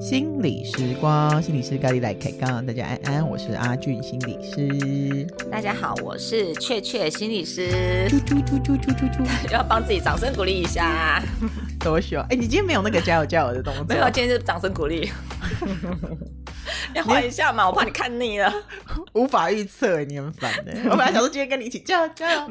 心理时光，心理师咖喱来开杠，大家安安，我是阿俊心理师。大家好，我是雀雀心理师。啾啾啾啾啾啾啾，要帮自己掌声鼓励一下。多喜欢！哎，你今天没有那个加油加油的动作。没有，今天是掌声鼓励。要换一下嘛，我怕你看腻了。无法预测，你很烦的。我本来想说今天跟你一起加油加油，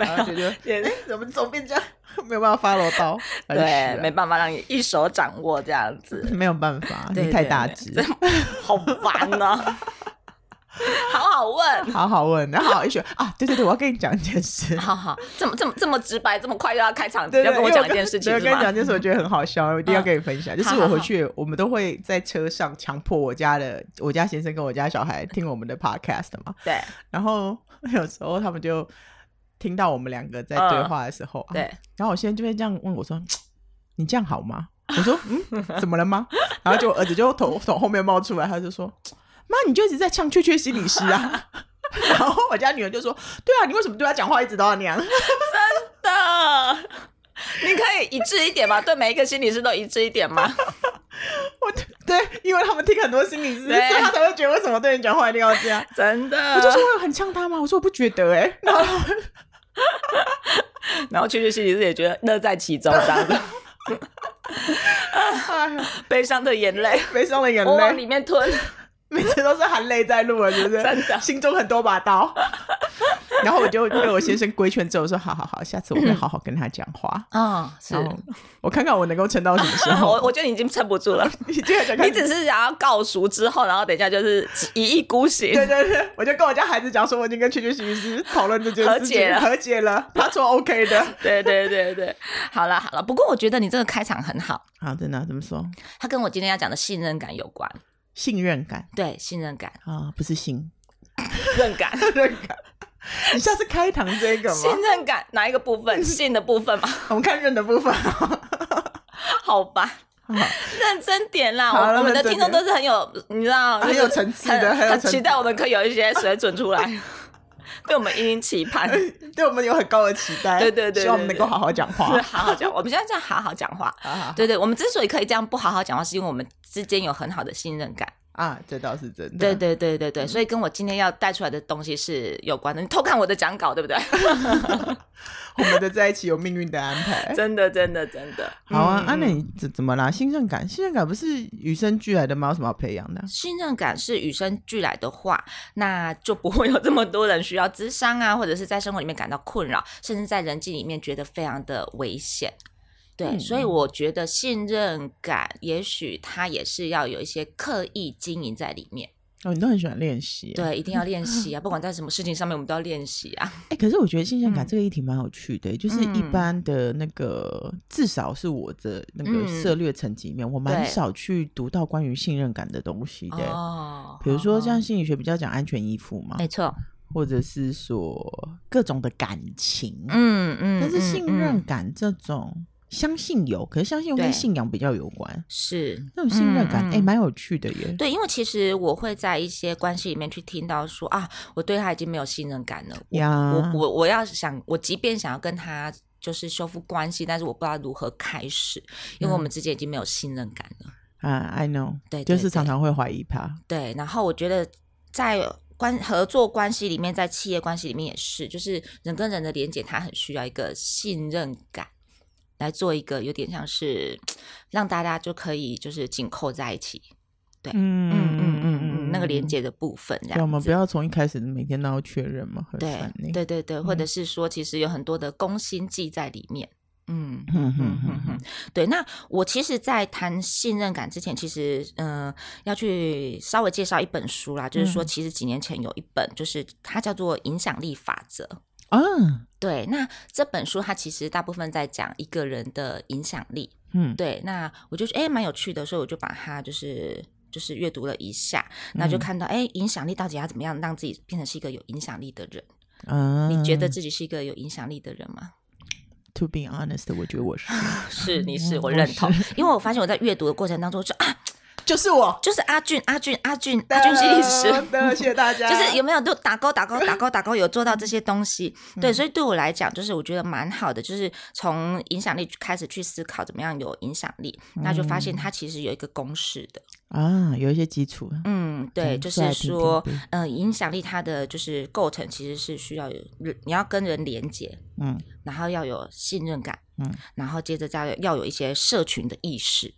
怎么总变这样？没有办法 follow 到，对，没办法让你一手掌握这样子，没有办法，你太大只，好烦啊！好好问，好好问，然后好好一选啊！对对对，我要跟你讲一件事。好好，这么这么这么直白，这么快就要开场，对要跟我讲一件事情，要跟你讲一件事，我觉得很好笑，我 一定要跟你分享。就是我回去，我们都会在车上强迫我家的我家先生跟我家小孩听我们的 podcast 嘛。对，然后有时候他们就。听到我们两个在对话的时候啊，对，然后我现在就会这样问我说：“你这样好吗？”我说：“嗯，怎么了吗？”然后就我儿子就从从后面冒出来，他就说：“妈，你就一直在呛雀雀心理师啊！” 然后我家女儿就说：“对啊，你为什么对他讲话一直都要那样？”真的，你可以一致一点吗？对每一个心理师都一致一点吗？我对，因为他们听很多心理师，所以他才会觉得为什么对你讲话一定要这样？真的，我就说我有很呛他吗？我说我不觉得哎、欸，然后。然后，雀雀心理师也觉得乐在其中，这样子。悲伤的眼泪，悲伤的眼泪，我往里面吞，每次都是含泪在录了，是不是？真的，心中很多把刀。然后我就被我先生规劝之后说：“好好好，下次我会好好跟他讲话。”嗯，是。我看看我能够撑到什么时候。我我觉得你已经撑不住了。你你只是想要告赎之后，然后等一下就是一意孤行。对对对，我就跟我家孩子讲说，我已经跟雀雀心理师讨论这件事情，和解了，和解了，他说 OK 的。对对对对，好了好了。不过我觉得你这个开场很好。好，真的怎么说？他跟我今天要讲的信任感有关。信任感，对，信任感啊，不是信任感，任感。你下次开堂这个吗？信任感哪一个部分？信的部分吗？我们看认的部分。好吧，认真点啦。我们的听众都是很有，你知道，很有层次的，很期待我们可以有一些水准出来，对我们殷殷期盼，对我们有很高的期待。对对对，希望我们能够好好讲话，好好讲。我们现在这样好好讲话。对对，我们之所以可以这样不好好讲话，是因为我们之间有很好的信任感。啊，这倒是真的。对对对对对，所以跟我今天要带出来的东西是有关的。你偷看我的讲稿，对不对？我们的在一起有命运的安排，真的真的真的。好啊，安、啊，你怎怎么啦？信任感，信任感不是与生俱来的吗？有什么要培养的？信任感是与生俱来的话，那就不会有这么多人需要智商啊，或者是在生活里面感到困扰，甚至在人际里面觉得非常的危险。对，嗯、所以我觉得信任感，也许它也是要有一些刻意经营在里面。哦，你都很喜欢练习，对，一定要练习啊！不管在什么事情上面，我们都要练习啊。哎、欸，可是我觉得信任感这个议题蛮有趣的，嗯、就是一般的那个，至少是我的那个涉略层级里面，嗯、我蛮少去读到关于信任感的东西的。哦，比如说像心理学比较讲安全依附嘛，没错，或者是说各种的感情，嗯嗯，嗯但是信任感这种。嗯相信有，可是相信跟信仰比较有关，是那种信任感，哎、嗯，蛮、欸、有趣的耶。对，因为其实我会在一些关系里面去听到说啊，我对他已经没有信任感了。呀，我我我要想，我即便想要跟他就是修复关系，但是我不知道如何开始，因为我们之间已经没有信任感了。啊、嗯、，I know，对，就是常常会怀疑他。对，然后我觉得在关合作关系里面，在企业关系里面也是，就是人跟人的连接，他很需要一个信任感。来做一个有点像是让大家就可以就是紧扣在一起，对，嗯嗯嗯嗯嗯，那个连接的部分，这样子。我们不要从一开始每天都要确认嘛，对对对对，或者是说其实有很多的攻心计在里面，嗯嗯嗯嗯嗯，对。那我其实，在谈信任感之前，其实嗯、呃、要去稍微介绍一本书啦，就是说其实几年前有一本，就是它叫做《影响力法则》。嗯，对，那这本书它其实大部分在讲一个人的影响力，嗯，对，那我就觉得哎蛮有趣的，所以我就把它就是就是阅读了一下，那就看到哎、嗯、影响力到底要怎么样让自己变成是一个有影响力的人？嗯，你觉得自己是一个有影响力的人吗？To be honest，我觉得我是，是你是我认同，因为我发现我在阅读的过程当中就啊。就是我，就是阿俊，阿俊，阿俊，阿俊心理师。谢谢大家。就是有没有都打勾打勾打勾打勾，有做到这些东西？对，所以对我来讲，就是我觉得蛮好的，就是从影响力开始去思考怎么样有影响力，那就发现它其实有一个公式的啊，有一些基础。嗯，对，就是说，嗯，影响力它的就是构成其实是需要有你要跟人连接，嗯，然后要有信任感，嗯，然后接着再要有一些社群的意识。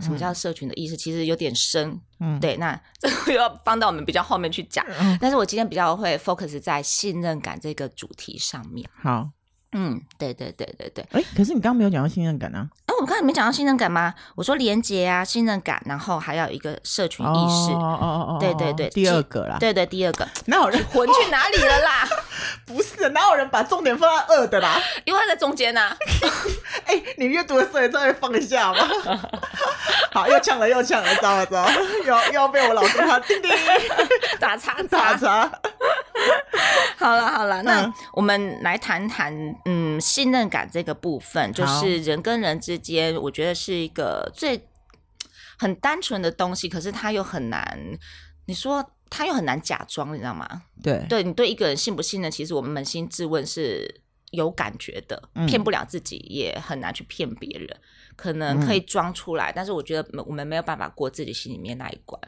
什么叫社群的意识？其实有点深，嗯，对。那 这个又要放到我们比较后面去讲。嗯，但是我今天比较会 focus 在信任感这个主题上面。好，嗯，对对对对对。哎，可是你刚刚没有讲到信任感呢？啊，我刚才没讲到信任感吗？我说连接啊，信任感，然后还要有一个社群意识。哦哦哦，对对对，第二个啦。对对，第二个。哪有人魂去哪里了啦？不是，哪有人把重点放在二的啦？因为他在中间呐。哎，你阅读的时候也稍微放一下嘛。好，又呛了，又呛了，糟了糟了，又又要被我老公他叮叮打叉打叉。好了好了，那我们来谈谈，嗯，信任感这个部分，就是人跟人之间，我觉得是一个最很单纯的东西，可是它又很难，你说它又很难假装，你知道吗？对，对你对一个人信不信任，其实我们扪心自问是有感觉的，骗不了自己，也很难去骗别人。可能可以装出来，嗯，但是我觉得我们没有办法过自己心里面那一关。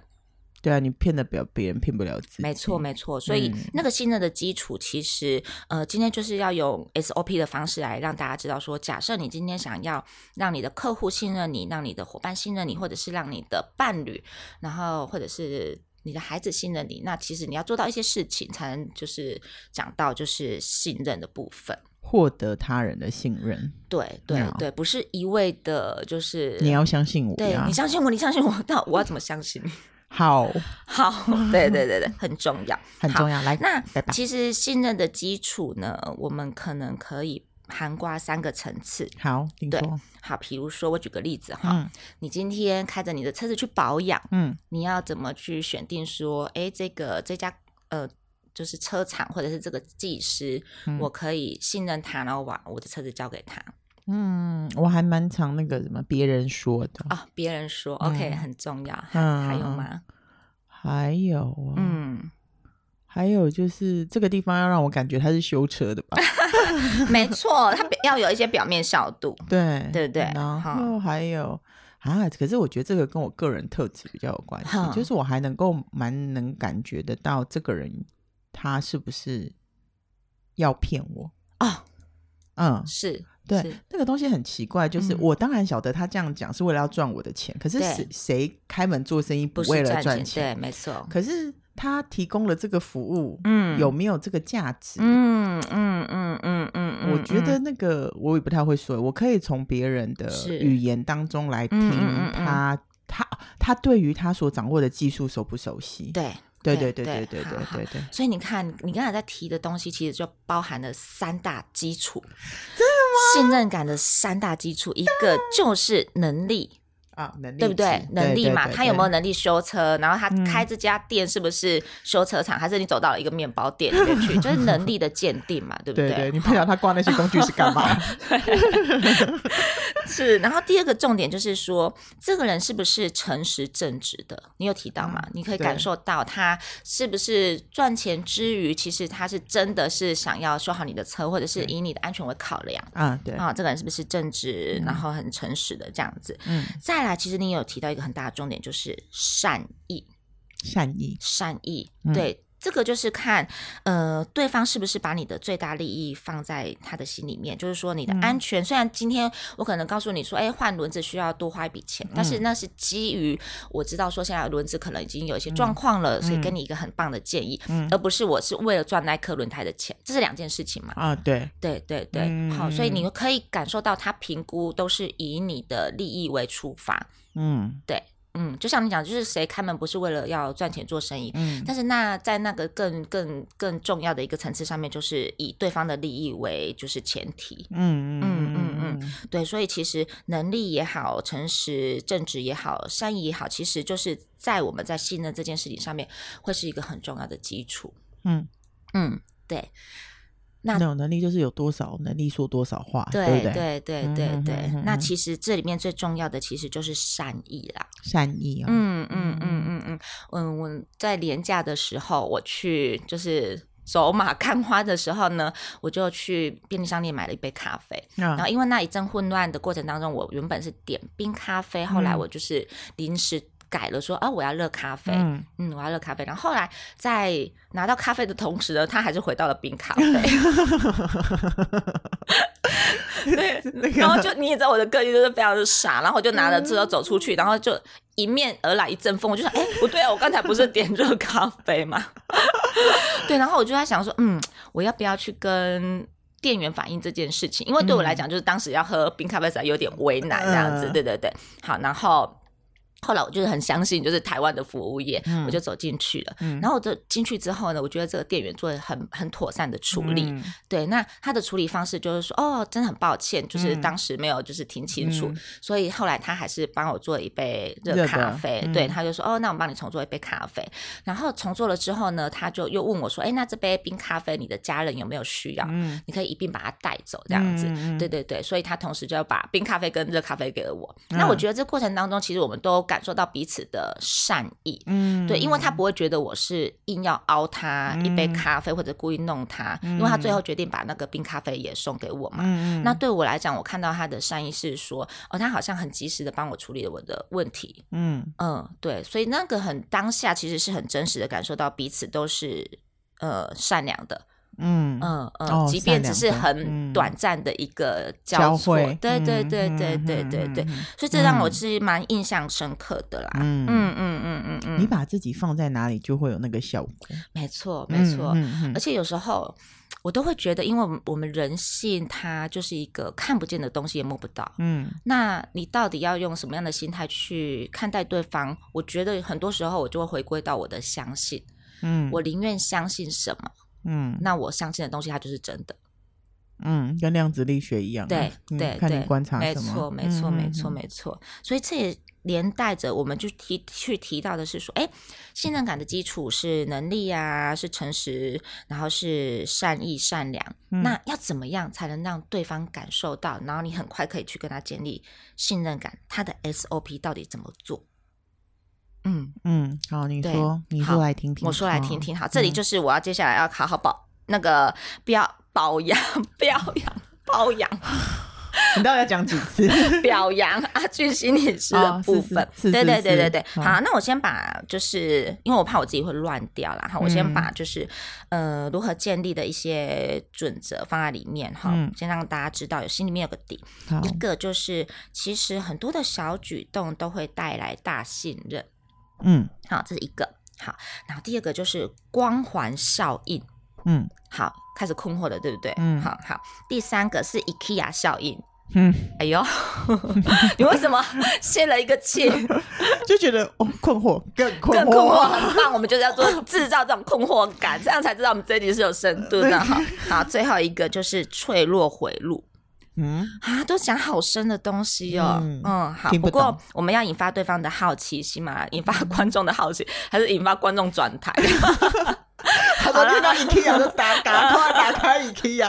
对啊，你骗得了别人，骗不了自己。没错，没错。所以那个信任的基础，其实，嗯，呃，今天就是要用 SOP 的方式来让大家知道说，假设你今天想要让你的客户信任你，让你的伙伴信任你，或者是让你的伴侣，然后或者是你的孩子信任你，那其实你要做到一些事情，才能就是讲到就是信任的部分。获得他人的信任，对对对，不是一味的，就是你要相信我，对，你相信我，你相信我，那我要怎么相信你？好好，对对对对，很重要，很重要。来，那其实信任的基础呢，我们可能可以涵盖三个层次。好，对，好，比如说我举个例子哈，你今天开着你的车子去保养，嗯，你要怎么去选定说，哎，这个这家呃。就是车厂或者是这个技师，嗯，我可以信任他，然后把我的车子交给他。嗯，我还蛮常那个什么别人说的啊，别人说，嗯，OK 很重要。嗯，还有吗？还有啊，嗯，还有就是这个地方要让我感觉他是修车的吧？没错，他要有一些表面效度。对对对，然后还有啊，可是我觉得这个跟我个人特质比较有关系，就是我还能够蛮能感觉得到这个人。他是不是要骗我啊？哦、嗯，是对那个东西很奇怪，就是我当然晓得他这样讲是为了要赚我的钱，嗯、可是谁谁开门做生意不为了赚钱？对，没错。可是他提供了这个服务，嗯，有没有这个价值？嗯嗯嗯嗯嗯，我觉得那个我也不太会说，我可以从别人的语言当中来听他，他他对于他所掌握的技术熟不熟悉？对。对对对对对对对对，所以你看，你刚才在提的东西，其实就包含了三大基础，真的吗？信任感的三大基础，一个就是能力。啊，能力对不对？能力嘛，他有没有能力修车？然后他开这家店是不是修车厂？还是你走到了一个面包店里面去？就是能力的鉴定嘛，对不对？对，你不晓得他挂那些工具是干嘛？是。然后第二个重点就是说，这个人是不是诚实正直的？你有提到吗？你可以感受到他是不是赚钱之余，其实他是真的是想要修好你的车，或者是以你的安全为考量啊？对啊，这个人是不是正直，然后很诚实的这样子？嗯，再来，其实你有提到一个很大的重点，就是善意，善意，善意，对。嗯这个就是看，呃，对方是不是把你的最大利益放在他的心里面，就是说你的安全。嗯、虽然今天我可能告诉你说，哎，换轮子需要多花一笔钱，嗯、但是那是基于我知道说现在轮子可能已经有一些状况了，嗯、所以给你一个很棒的建议，嗯、而不是我是为了赚那颗轮胎的钱，这是两件事情嘛？啊，对，对对对，嗯、好，所以你可以感受到他评估都是以你的利益为出发，嗯，对。嗯，就像你讲，就是谁开门不是为了要赚钱做生意？嗯，但是那在那个更更更重要的一个层次上面，就是以对方的利益为就是前提。嗯嗯嗯嗯嗯，对，所以其实能力也好，诚实正直也好，善意也好，其实就是在我们在信任这件事情上面，会是一个很重要的基础。嗯嗯，对。那那种能力就是有多少能力说多少话，对对不对？对对对对对。嗯哼哼哼那其实这里面最重要的其实就是善意啦。善意嗯嗯嗯嗯嗯嗯，我在廉价的时候，我去就是走马看花的时候呢，我就去便利商店买了一杯咖啡。嗯、然后因为那一阵混乱的过程当中，我原本是点冰咖啡，后来我就是临时。改了说啊，我要热咖啡，嗯，嗯，我要热咖啡。然后后来在拿到咖啡的同时呢，他还是回到了冰咖啡。对，然后就你也知道我的个性就是非常的傻，然后我就拿着之后走出去，然后就迎面而来一阵风，我就说，哎，不对啊，我刚才不是点热咖啡吗？对，然后我就在想说，嗯，我要不要去跟店员反映这件事情？因为对我来讲，就是当时要喝冰咖啡实在有点为难这样子。对对对，好，然后。后来我就是很相信，就是台湾的服务业，嗯、我就走进去了。嗯、然后我就进去之后呢，我觉得这个店员做的很很妥善的处理。嗯、对，那他的处理方式就是说，哦，真的很抱歉，就是当时没有就是听清楚，嗯、所以后来他还是帮我做了一杯热咖啡。嗯、对，他就说，哦，那我帮你重做一杯咖啡。然后重做了之后呢，他就又问我说，哎，那这杯冰咖啡你的家人有没有需要？嗯、你可以一并把它带走，这样子。嗯、对对对，所以他同时就要把冰咖啡跟热咖啡给了我。嗯、那我觉得这过程当中，其实我们都。感受到彼此的善意，嗯，对，因为他不会觉得我是硬要凹他一杯咖啡，或者故意弄他，嗯、因为他最后决定把那个冰咖啡也送给我嘛。嗯、那对我来讲，我看到他的善意是说，哦，他好像很及时的帮我处理了我的问题。嗯嗯，对，所以那个很当下，其实是很真实的感受到彼此都是呃善良的。嗯嗯嗯，即便只是很短暂的一个交错，对对对对对对对，所以这让我是蛮印象深刻的啦。嗯嗯嗯嗯嗯，你把自己放在哪里，就会有那个效果。没错没错，而且有时候我都会觉得，因为我们人性它就是一个看不见的东西，也摸不到。嗯，那你到底要用什么样的心态去看待对方？我觉得很多时候我就会回归到我的相信。嗯，我宁愿相信什么？嗯，那我相信的东西，它就是真的。嗯，跟量子力学一样。对对对，看你观察？没错，没错，没错，没错。所以这也连带着，我们就提去提到的是说，哎，信任感的基础是能力啊，是诚实，然后是善意、善良。那要怎么样才能让对方感受到？然后你很快可以去跟他建立信任感？他的 SOP 到底怎么做？嗯嗯，好，你说，你说来听听，我说来听听。好，这里就是我要接下来要好好保、嗯、那个表保养表扬保养。你到底要讲几次？表扬阿俊心理师的部分。对对对对对。好，那我先把就是因为我怕我自己会乱掉啦。哈，我先把就是、嗯、呃如何建立的一些准则放在里面哈，嗯、先让大家知道有心里面有个底。一个就是其实很多的小举动都会带来大信任。嗯，好，这是一个好，然后第二个就是光环效应，嗯，好，开始困惑了，对不对？嗯，好好，第三个是 IKEA 效应，嗯，哎呦，你为什么泄了一个气？就觉得哦，困惑，更困惑，更困惑，很 棒，我们就是要做制造这种困惑感，这样才知道我们这一集是有深度的。好，好，最后一个就是脆弱回路。嗯啊，都讲好深的东西哦。嗯，嗯好。不，不过我们要引发对方的好奇心嘛，引发观众的好奇，还是引发观众转台？他说听到 IKEA 就打打 快打开 IKEA，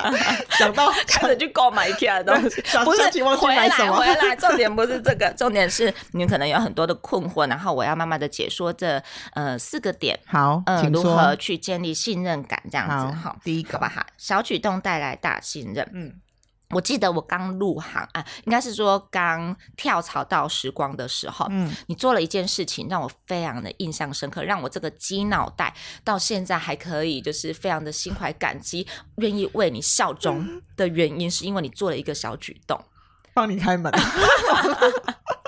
想到开始去购买 IKEA 的东西。不是回来回来，重点不是这个，重点是你可能有很多的困惑，然后我要慢慢的解说这呃四个点。好，嗯，如何去建立信任感？这样子好，第一个吧哈，小举动带来大信任。嗯。我记得我刚入行啊，应该是说刚跳槽到时光的时候，嗯，你做了一件事情让我非常的印象深刻，让我这个鸡脑袋到现在还可以就是非常的心怀感激，愿意为你效忠的原因，是因为你做了一个小举动，帮你开门。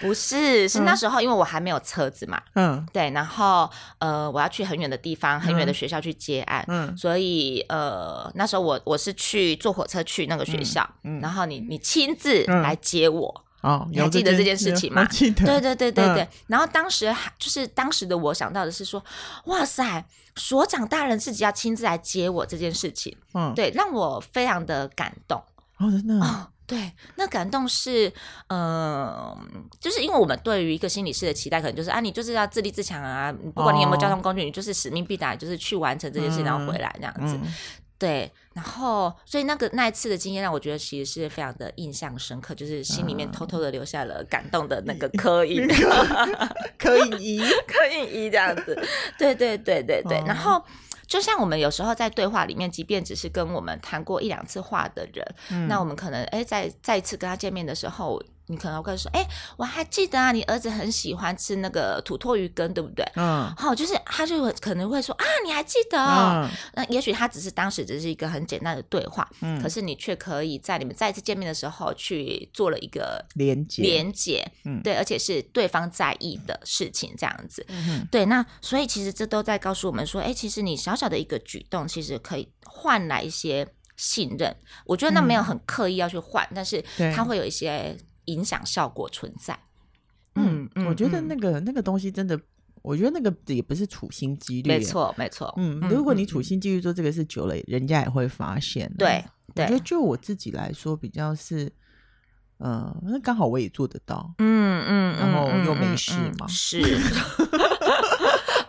不是，是那时候，因为我还没有车子嘛，嗯，对，然后呃，我要去很远的地方，很远的学校去接案，嗯，所以呃，那时候我我是去坐火车去那个学校，嗯，然后你你亲自来接我，哦，你还记得这件事情吗？记得，对对对对对。然后当时就是当时的我想到的是说，哇塞，所长大人自己要亲自来接我这件事情，嗯，对，让我非常的感动，哦，真的。对，那感动是，嗯、呃，就是因为我们对于一个心理师的期待，可能就是啊，你就是要自立自强啊，不管你有没有交通工具，哦、你就是使命必达，就是去完成这件事，然后回来这样子。嗯、对，然后所以那个那一次的经验让我觉得其实是非常的印象深刻，就是心里面偷偷的留下了感动的那个刻 印，刻印一，刻印一这样子。对对对对对，哦、然后。就像我们有时候在对话里面，即便只是跟我们谈过一两次话的人，嗯、那我们可能哎，在再一次跟他见面的时候。你可能会说，哎，我还记得啊，你儿子很喜欢吃那个土托鱼羹，对不对？嗯，好，就是他就可能会说啊，你还记得哦？嗯、那也许他只是当时只是一个很简单的对话，嗯，可是你却可以在你们再次见面的时候去做了一个连接，连接，嗯，对，而且是对方在意的事情，这样子，嗯，对，那所以其实这都在告诉我们说，哎，其实你小小的一个举动，其实可以换来一些信任。我觉得那没有很刻意要去换，嗯、但是他会有一些。影响效果存在，嗯，嗯，我觉得那个、嗯、那个东西真的，我觉得那个也不是处心积虑，没错没错，嗯，如果你处心积虑做这个事久了，嗯、人家也会发现，对，对，我觉得就我自己来说，比较是，嗯，那刚好我也做得到，嗯嗯，然后又没事嘛，嗯、是。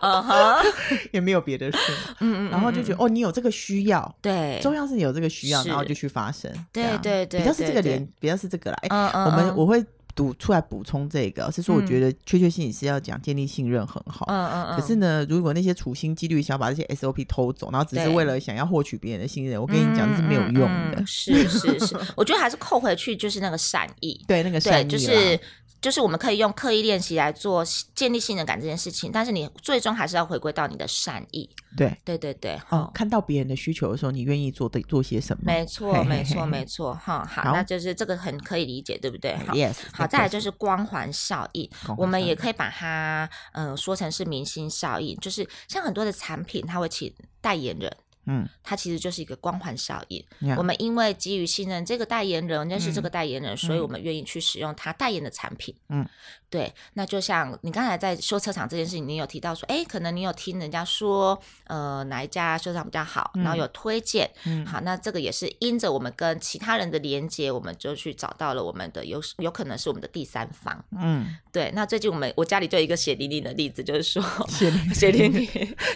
嗯哼，也没有别的事，嗯嗯，然后就觉得哦，你有这个需要，对，重要是你有这个需要，然后就去发生，对对对，比较是这个连，比较是这个来，我们我会读出来补充这个，是说我觉得确确心理是要讲建立信任很好，嗯嗯嗯，可是呢，如果那些处心积虑想把这些 SOP 偷走，然后只是为了想要获取别人的信任，我跟你讲这是没有用的，是是是，我觉得还是扣回去就是那个善意，对那个善意，就是。就是我们可以用刻意练习来做建立信任感这件事情，但是你最终还是要回归到你的善意。对对对对，哦，看到别人的需求的时候，你愿意做的做些什么？没错没错没错，哈好，那就是这个很可以理解，对不对？好，Yes。好，再来就是光环效应，我们也可以把它嗯说成是明星效应，就是像很多的产品，它会请代言人。嗯，它其实就是一个光环效应。我们因为基于信任这个代言人，认识这个代言人，嗯、所以我们愿意去使用他代言的产品。嗯。对，那就像你刚才在修车厂这件事情，你有提到说，哎，可能你有听人家说，呃，哪一家修车厂比较好，然后有推荐，嗯，好，那这个也是因着我们跟其他人的连接，我们就去找到了我们的有有可能是我们的第三方，嗯，对。那最近我们我家里就有一个血淋淋的例子，就是说血淋血淋淋，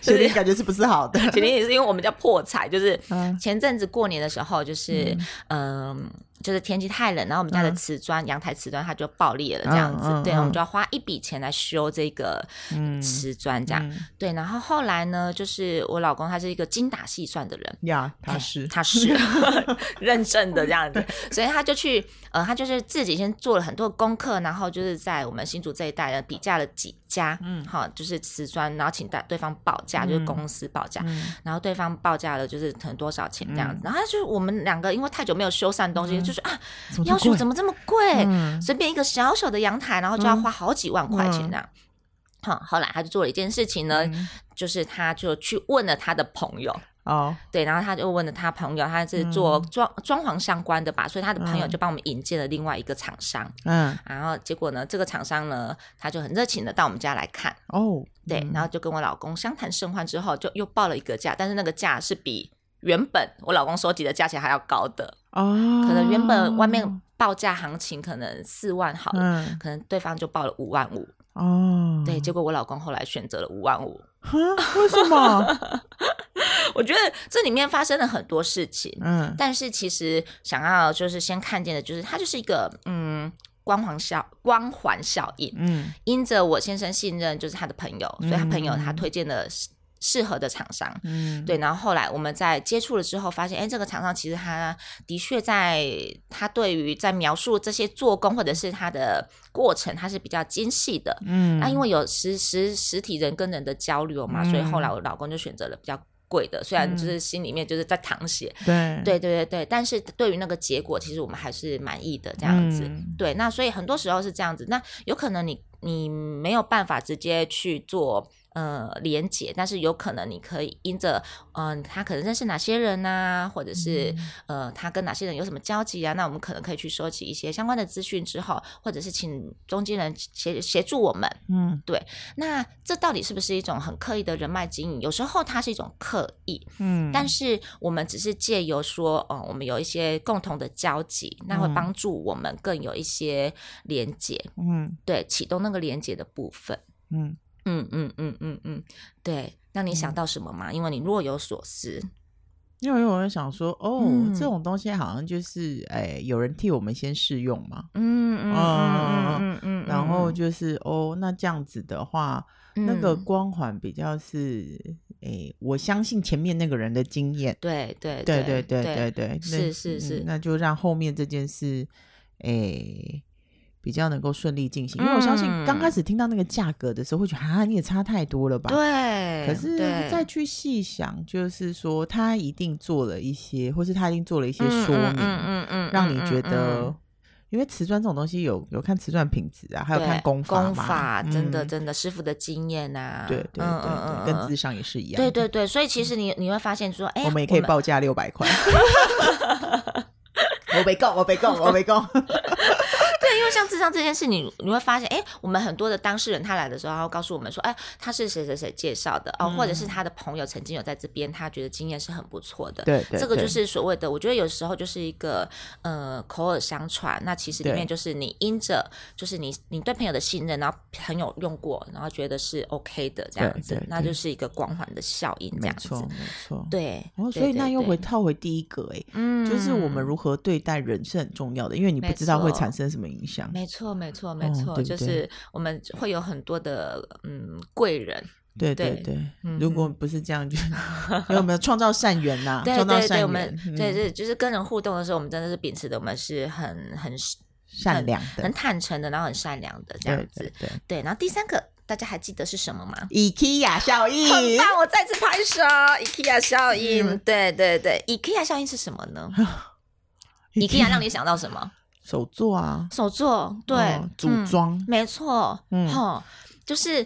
血淋淋感觉是不是好的？血淋淋是因为我们家破财，就是前阵子过年的时候，就是嗯。就是天气太冷，然后我们家的瓷砖阳台瓷砖它就爆裂了，这样子，对，我们就要花一笔钱来修这个瓷砖，这样，对。然后后来呢，就是我老公他是一个精打细算的人。呀，他是。他是 认证的这样子，所以他就去呃，他就是自己先做了很多功课，然后就是在我们新竹这一带的比价了几家，嗯，好，就是瓷砖，然后请大对方报价，就是公司报价，然后对方报价了就是可能多少钱这样子，然后就是我们两个因为太久没有修缮东西，就是。啊，要求怎么这么贵？嗯、随便一个小小的阳台，然后就要花好几万块钱这样。好、嗯，后来他就做了一件事情呢，嗯、就是他就去问了他的朋友。哦，对，然后他就问了他朋友，他是做装装潢相关的吧，所以他的朋友就帮我们引荐了另外一个厂商。嗯，然后结果呢，这个厂商呢，他就很热情的到我们家来看。哦，对，然后就跟我老公相谈甚欢之后，就又报了一个价，但是那个价是比原本我老公收集的价钱还要高的。哦，可能原本外面报价行情可能四万好了，嗯、可能对方就报了五万五。哦，对，结果我老公后来选择了五万五。为什么？我觉得这里面发生了很多事情。嗯，但是其实想要就是先看见的，就是它就是一个嗯光环效光环效应。嗯，因着我先生信任就是他的朋友，所以他朋友他推荐的。适合的厂商，嗯，对，然后后来我们在接触了之后，发现，哎，这个厂商其实他的确在他对于在描述这些做工或者是他的过程，他是比较精细的，嗯，那因为有实实实体人跟人的交流嘛，嗯、所以后来我老公就选择了比较贵的，虽然就是心里面就是在淌血，嗯、对，对对对对，但是对于那个结果，其实我们还是满意的这样子，嗯、对，那所以很多时候是这样子，那有可能你你没有办法直接去做。呃连接，但是有可能你可以因着嗯、呃，他可能认识哪些人呐、啊，或者是、嗯、呃，他跟哪些人有什么交集啊？那我们可能可以去收集一些相关的资讯之后，或者是请中间人协协助我们。嗯，对。那这到底是不是一种很刻意的人脉经营？有时候它是一种刻意，嗯，但是我们只是借由说，哦、呃，我们有一些共同的交集，那会帮助我们更有一些连接。嗯，对，启动那个连接的部分。嗯嗯嗯嗯嗯嗯，对。那你想到什么吗？嗯、因为你若有所思。因为我在想说，哦，嗯、这种东西好像就是，哎，有人替我们先试用嘛。嗯嗯嗯嗯嗯，然后就是，哦，那这样子的话，嗯、那个光环比较是，哎，我相信前面那个人的经验。对对对对对对对，是是是、嗯，那就让后面这件事，哎。比较能够顺利进行，因为我相信刚开始听到那个价格的时候，会觉得啊，你也差太多了吧？对。可是再去细想，就是说他一定做了一些，或是他一定做了一些说明，嗯嗯，让你觉得，因为瓷砖这种东西有有看瓷砖品质啊，还有看工法嘛，工法真的真的师傅的经验啊，对对对，跟智商也是一样。对对对，所以其实你你会发现说，哎，我们也可以报价六百块。我没够，我没够，我没够。对，因为像智商这件事，你你会发现，哎，我们很多的当事人他来的时候，他会告诉我们说，哎，他是谁谁谁介绍的哦，或者是他的朋友曾经有在这边，他觉得经验是很不错的。对对，这个就是所谓的，我觉得有时候就是一个呃口耳相传。那其实里面就是你因着，就是你你对朋友的信任，然后朋友用过，然后觉得是 OK 的这样子，那就是一个光环的效应，这样子。没错，没错。对，哦，所以那又回套回第一个，哎，嗯，就是我们如何对待人是很重要的，因为你不知道会产生什么影响。没错，没错，没错，就是我们会有很多的嗯贵人。对对对，如果不是这样，就 因为我们创造善缘呐，创造善缘。我们对对，就是跟人互动的时候，我们真的是秉持的，我们是很很善良的、很坦诚的，然后很善良的这样子。对对。然后第三个，大家还记得是什么吗？IKEA 效应。很棒，我再次拍手。IKEA 效应，对对对，IKEA 效应是什么呢？IKEA 让你想到什么？手作啊，手作，对，组装，没错，嗯，就是。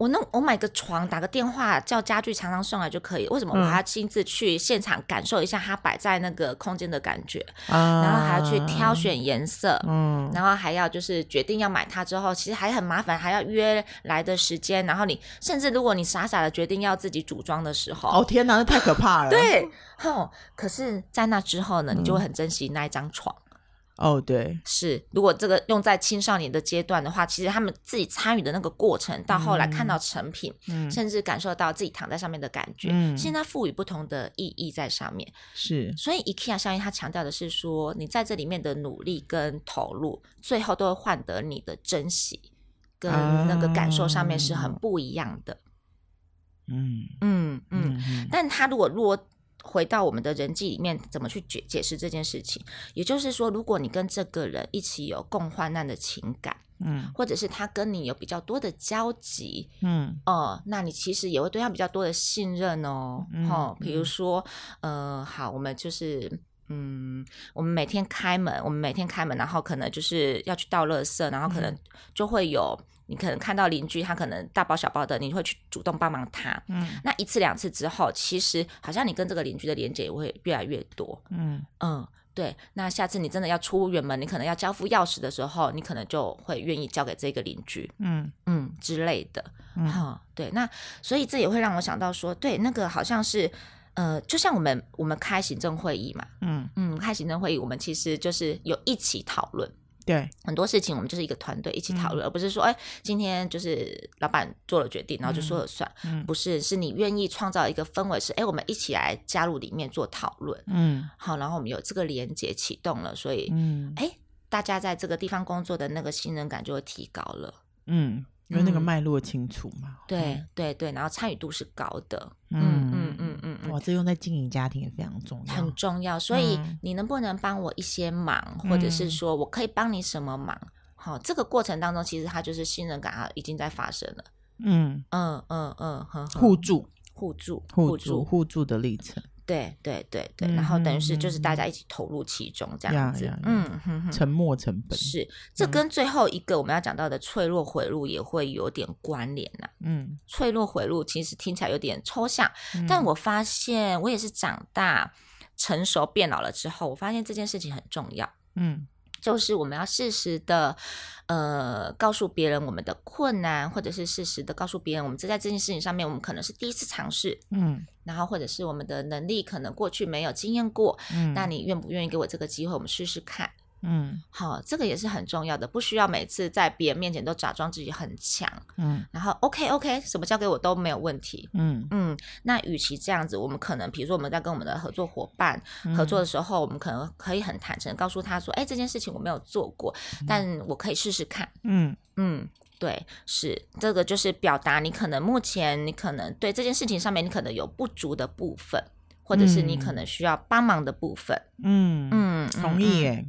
我弄我买个床，打个电话叫家具厂商送来就可以。为什么我还要亲自去现场感受一下它摆在那个空间的感觉？嗯、然后还要去挑选颜色，嗯，然后还要就是决定要买它之后，其实还很麻烦，还要约来的时间。然后你甚至如果你傻傻的决定要自己组装的时候，哦天哪，那太可怕了。对，吼，可是在那之后呢，你就会很珍惜那一张床。哦，oh, 对，是。如果这个用在青少年的阶段的话，其实他们自己参与的那个过程，到后来看到成品，嗯、甚至感受到自己躺在上面的感觉，嗯、现在赋予不同的意义在上面。是。所以 IKEA 效应，它强调的是说，你在这里面的努力跟投入，最后都会换得你的珍惜跟那个感受上面是很不一样的。嗯嗯嗯。嗯，但他如果若回到我们的人际里面，怎么去解解释这件事情？也就是说，如果你跟这个人一起有共患难的情感，嗯，或者是他跟你有比较多的交集，嗯，哦、呃，那你其实也会对他比较多的信任哦，嗯、哦，比如说，呃，好，我们就是，嗯，我们每天开门，我们每天开门，然后可能就是要去倒垃圾，然后可能就会有。你可能看到邻居，他可能大包小包的，你会去主动帮忙他。嗯，那一次两次之后，其实好像你跟这个邻居的连接也会越来越多。嗯嗯，对。那下次你真的要出远门，你可能要交付钥匙的时候，你可能就会愿意交给这个邻居。嗯嗯之类的。哈，嗯，对。那所以这也会让我想到说，对，那个好像是，呃，就像我们我们开行政会议嘛。嗯嗯，开行政会议，我们其实就是有一起讨论。对很多事情，我们就是一个团队一起讨论，嗯、而不是说，哎，今天就是老板做了决定，然后就说了算。嗯，不是，是你愿意创造一个氛围，是哎，我们一起来加入里面做讨论。嗯，好，然后我们有这个连接启动了，所以，嗯，哎，大家在这个地方工作的那个信任感就会提高了。嗯。因为那个脉络清楚嘛，对对对，然后参与度是高的，嗯嗯，哇，这用在经营家庭也非常重要，很重要。所以你能不能帮我一些忙，或者是说我可以帮你什么忙？好，这个过程当中，其实它就是信任感啊，已经在发生了。嗯嗯嗯嗯，互助、互助、互助、互助的历程。对对对对，然后等于是就是大家一起投入其中这样子，嗯哼哼，沉没成本是这跟最后一个我们要讲到的脆弱回路也会有点关联呐。嗯，脆弱回路其实听起来有点抽象，但我发现我也是长大成熟变老了之后，我发现这件事情很重要。嗯。就是我们要适时的，呃，告诉别人我们的困难，或者是适时的告诉别人，我们这在这件事情上面，我们可能是第一次尝试，嗯，然后或者是我们的能力可能过去没有经验过，嗯，那你愿不愿意给我这个机会，我们试试看。嗯，好，这个也是很重要的，不需要每次在别人面前都假装自己很强。嗯，然后 OK OK，什么交给我都没有问题。嗯嗯，那与其这样子，我们可能比如说我们在跟我们的合作伙伴合作的时候，嗯、我们可能可以很坦诚告诉他说：“哎，这件事情我没有做过，但我可以试试看。嗯”嗯嗯，对，是这个就是表达你可能目前你可能对这件事情上面你可能有不足的部分，或者是你可能需要帮忙的部分。嗯嗯，同意耶。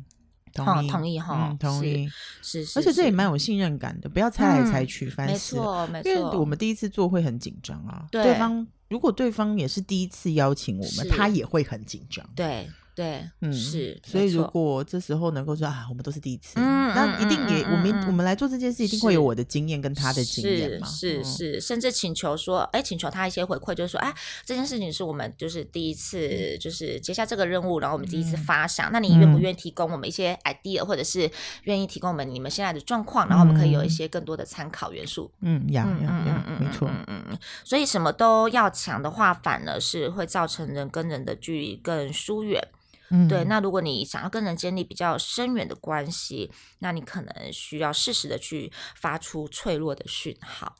同意，同意哈，嗯，同意，是是，而且这也蛮有信任感的，不要猜来猜去，反正没错没错，因为我们第一次做会很紧张啊，对方如果对方也是第一次邀请我们，他也会很紧张，对。对，嗯，是，所以如果这时候能够说啊，我们都是第一次，嗯，那一定也，我们我们来做这件事，一定会有我的经验跟他的经验嘛，是是，甚至请求说，哎，请求他一些回馈，就是说，哎，这件事情是我们就是第一次，就是接下这个任务，然后我们第一次发想，那你愿不愿意提供我们一些 idea，或者是愿意提供我们你们现在的状况，然后我们可以有一些更多的参考元素，嗯，呀呀呀，没错，嗯嗯，所以什么都要抢的话，反而是会造成人跟人的距离更疏远。嗯、对，那如果你想要跟人建立比较深远的关系，那你可能需要适时的去发出脆弱的讯号，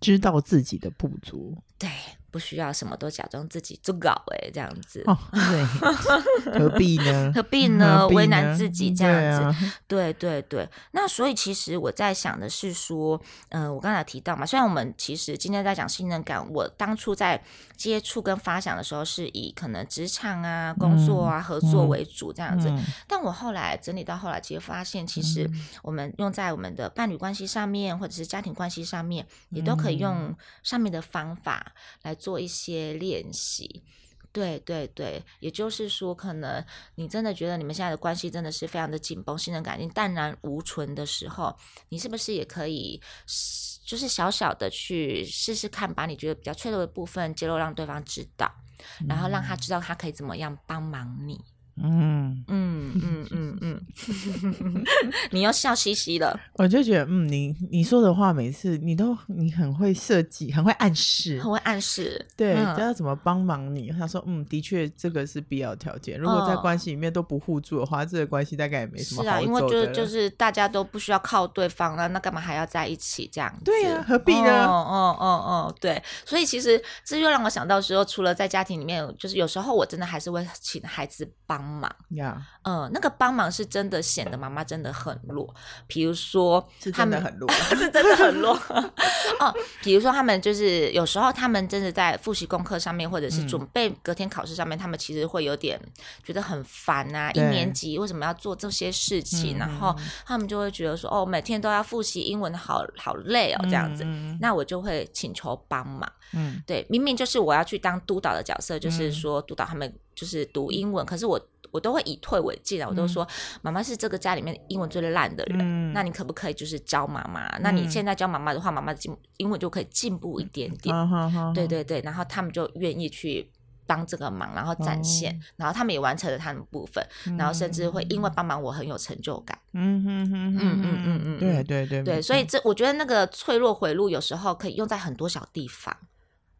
知道自己的不足。对。不需要什么都假装自己做搞哎，这样子，哦、对，何必呢？何必呢？为难自己这样子，对、啊、对对对。那所以其实我在想的是说，嗯、呃，我刚才提到嘛，虽然我们其实今天在讲信任感，我当初在接触跟发想的时候，是以可能职场啊、工作啊、合作为主这样子，嗯嗯、但我后来整理到后来，其实发现，其实我们用在我们的伴侣关系上面，或者是家庭关系上面，也都可以用上面的方法来。做一些练习，对对对，也就是说，可能你真的觉得你们现在的关系真的是非常的紧绷，信任感已经淡然无存的时候，你是不是也可以，就是小小的去试试看，把你觉得比较脆弱的部分揭露，让对方知道，然后让他知道他可以怎么样帮忙你。嗯嗯嗯嗯嗯，你又笑嘻嘻的，我就觉得，嗯，你你说的话，每次你都你很会设计，很会暗示，很会暗示，对，知道怎么帮忙你。他说，嗯，的确，这个是必要条件。如果在关系里面都不互助的话，这个关系大概也没什么好。是啊，因为就是就是大家都不需要靠对方了，那干嘛还要在一起这样子？对呀，何必呢？哦哦哦哦，对。所以其实这又让我想到说，除了在家庭里面，就是有时候我真的还是会请孩子帮。帮忙呀，嗯，那个帮忙是真的显得妈妈真的很弱。比如说，是真的很弱，是真的很弱。哦，比如说他们就是有时候他们真的在复习功课上面，或者是准备隔天考试上面，他们其实会有点觉得很烦啊。一年级为什么要做这些事情？然后他们就会觉得说，哦，每天都要复习英文，好好累哦，这样子。那我就会请求帮忙。嗯，对，明明就是我要去当督导的角色，就是说督导他们就是读英文，可是我。我都会以退为进啊，我都说妈妈是这个家里面英文最烂的人，嗯、那你可不可以就是教妈妈？嗯、那你现在教妈妈的话，妈妈的进英文就可以进步一点点。嗯、对对对，然后他们就愿意去帮这个忙，然后展现，嗯、然后他们也完成了他们的部分，嗯、然后甚至会因为帮忙我很有成就感。嗯嗯嗯嗯嗯嗯，对对对对，所以这我觉得那个脆弱回路有时候可以用在很多小地方。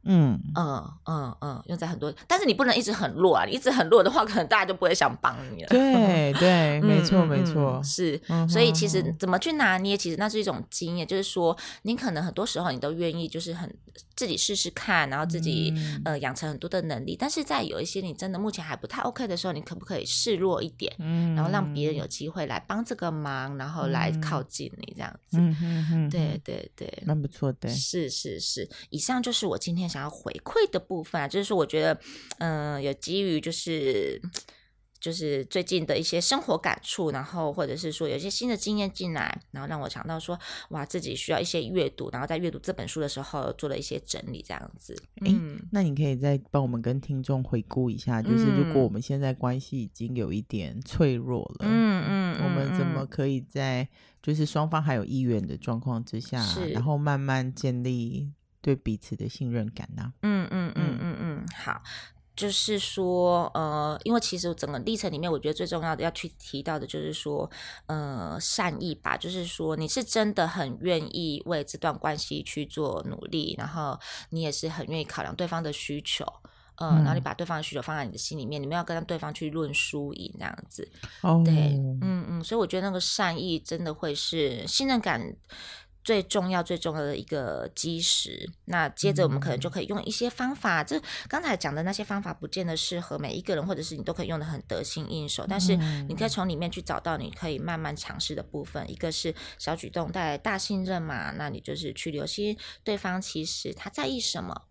嗯嗯嗯嗯，用在很多，但是你不能一直很弱啊！你一直很弱的话，可能大家就不会想帮你了。对 对，没错没错，是。所以其实怎么去拿捏，其实那是一种经验，就是说你可能很多时候你都愿意，就是很自己试试看，然后自己呃养成很多的能力。但是在有一些你真的目前还不太 OK 的时候，你可不可以示弱一点？嗯，然后让别人有机会来帮这个忙，然后来靠近你这样子。嗯嗯嗯，对对对，蛮不错的。是是是，以上就是我今天想要回馈的部分啊，就是说，我觉得，嗯、呃，有基于就是就是最近的一些生活感触，然后或者是说有一些新的经验进来，然后让我想到说，哇，自己需要一些阅读，然后在阅读这本书的时候做了一些整理，这样子。嗯，那你可以再帮我们跟听众回顾一下，就是如果我们现在关系已经有一点脆弱了，嗯嗯，我们怎么可以在就是双方还有意愿的状况之下，然后慢慢建立对彼此的信任感呢？嗯嗯嗯嗯嗯，好。就是说，呃，因为其实整个历程里面，我觉得最重要的要去提到的，就是说，呃，善意吧。就是说，你是真的很愿意为这段关系去做努力，然后你也是很愿意考量对方的需求，呃，嗯、然后你把对方的需求放在你的心里面，你们要跟对方去论输赢这样子。哦，对，嗯嗯，所以我觉得那个善意真的会是信任感。最重要、最重要的一个基石。那接着我们可能就可以用一些方法，嗯、这刚才讲的那些方法，不见得适合每一个人，或者是你都可以用的很得心应手。但是你可以从里面去找到你可以慢慢尝试的部分。一个是小举动带来大信任嘛，那你就是去留心对方其实他在意什么。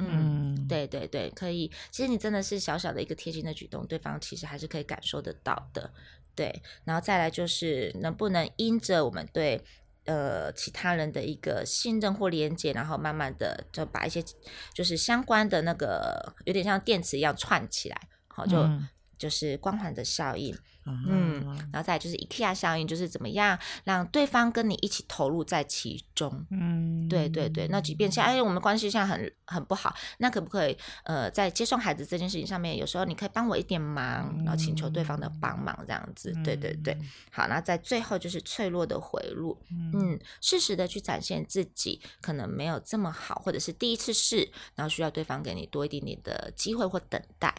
嗯，嗯对对对，可以。其实你真的是小小的一个贴心的举动，对方其实还是可以感受得到的。对，然后再来就是能不能因着我们对。呃，其他人的一个信任或连接，然后慢慢的就把一些就是相关的那个，有点像电池一样串起来，好就。嗯就是光环的效应，嗯，然后再来就是 IKEA 效应，就是怎么样让对方跟你一起投入在其中，嗯，对对对。那即便像哎，我们关系现在很很不好，那可不可以呃，在接送孩子这件事情上面，有时候你可以帮我一点忙，然后请求对方的帮忙这样子，对对对。好，那在最后就是脆弱的回路，嗯，适时的去展现自己可能没有这么好，或者是第一次试，然后需要对方给你多一点点的机会或等待。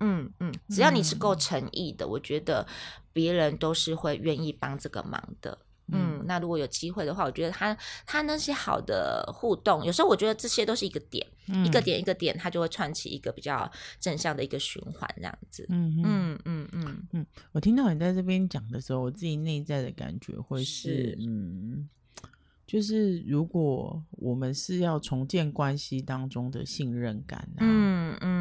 嗯嗯，只要你是够诚意的，嗯、我觉得别人都是会愿意帮这个忙的。嗯，嗯，那如果有机会的话，我觉得他他那些好的互动，有时候我觉得这些都是一个点，嗯、一个点一个点，他就会串起一个比较正向的一个循环，这样子。嗯嗯嗯嗯嗯，嗯，我听到你在这边讲的时候，我自己内在的感觉会是，是嗯，就是如果我们是要重建关系当中的信任感，啊，嗯嗯。嗯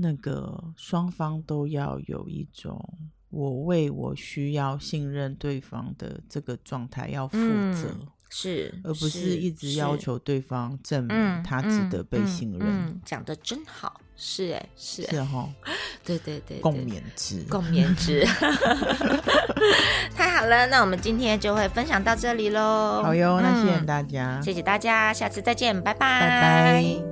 那个双方都要有一种，我为我需要信任对方的这个状态要负责，嗯、是，而不是一直要求对方证明他值得被信任。嗯嗯嗯、讲得真好，是哎，是是 哈，对对对，共勉之，共勉之，太好了，那我们今天就会分享到这里喽。好哟，那谢谢大家，嗯、谢谢大家，下次再见，拜拜，拜拜。